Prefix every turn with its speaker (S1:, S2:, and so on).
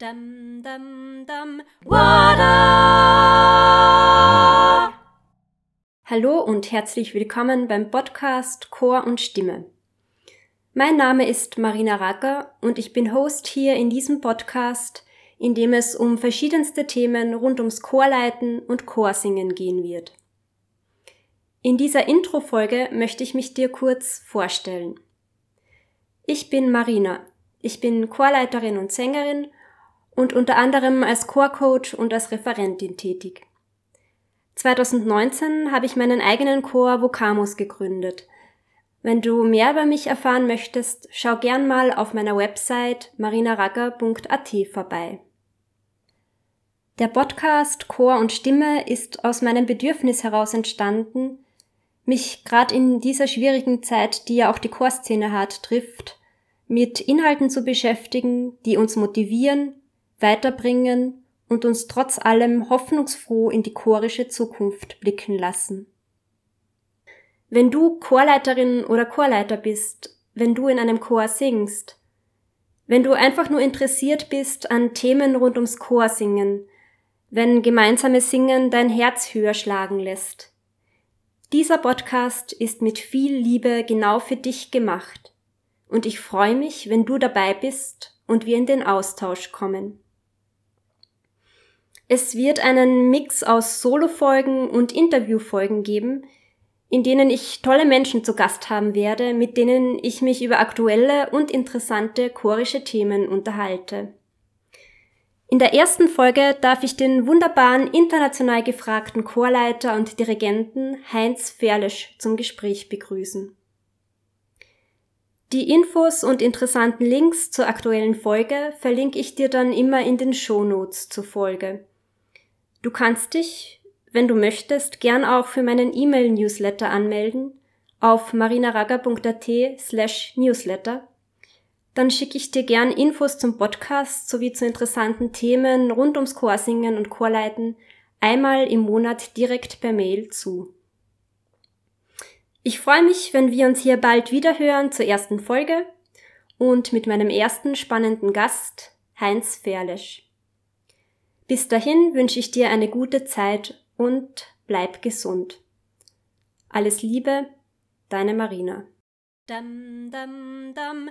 S1: Dum, dum, dum! Hallo und herzlich willkommen beim Podcast Chor und Stimme. Mein Name ist Marina Racker und ich bin Host hier in diesem Podcast, in dem es um verschiedenste Themen rund ums Chorleiten und Chorsingen gehen wird. In dieser Intro-Folge möchte ich mich dir kurz vorstellen. Ich bin Marina. Ich bin Chorleiterin und Sängerin und unter anderem als Chorcoach und als Referentin tätig. 2019 habe ich meinen eigenen Chor Vocamus gegründet. Wenn du mehr über mich erfahren möchtest, schau gern mal auf meiner Website marinaragger.at vorbei. Der Podcast Chor und Stimme ist aus meinem Bedürfnis heraus entstanden, mich gerade in dieser schwierigen Zeit, die ja auch die Chorszene hat, trifft, mit Inhalten zu beschäftigen, die uns motivieren weiterbringen und uns trotz allem hoffnungsfroh in die chorische Zukunft blicken lassen. Wenn du Chorleiterin oder Chorleiter bist, wenn du in einem Chor singst, wenn du einfach nur interessiert bist an Themen rund ums Chorsingen, wenn gemeinsames Singen dein Herz höher schlagen lässt. Dieser Podcast ist mit viel Liebe genau für dich gemacht und ich freue mich, wenn du dabei bist und wir in den Austausch kommen. Es wird einen Mix aus Solo-Folgen und Interview-Folgen geben, in denen ich tolle Menschen zu Gast haben werde, mit denen ich mich über aktuelle und interessante chorische Themen unterhalte. In der ersten Folge darf ich den wunderbaren international gefragten Chorleiter und Dirigenten Heinz Ferlisch zum Gespräch begrüßen. Die Infos und interessanten Links zur aktuellen Folge verlinke ich dir dann immer in den Shownotes zur Folge. Du kannst dich, wenn du möchtest, gern auch für meinen E-Mail-Newsletter anmelden auf marinaraga.at slash newsletter. Dann schicke ich dir gern Infos zum Podcast sowie zu interessanten Themen rund ums Chorsingen und Chorleiten einmal im Monat direkt per Mail zu. Ich freue mich, wenn wir uns hier bald wieder hören zur ersten Folge und mit meinem ersten spannenden Gast, Heinz Ferlesch. Bis dahin wünsche ich dir eine gute Zeit und bleib gesund. Alles Liebe, deine Marina. Dum, dum, dum,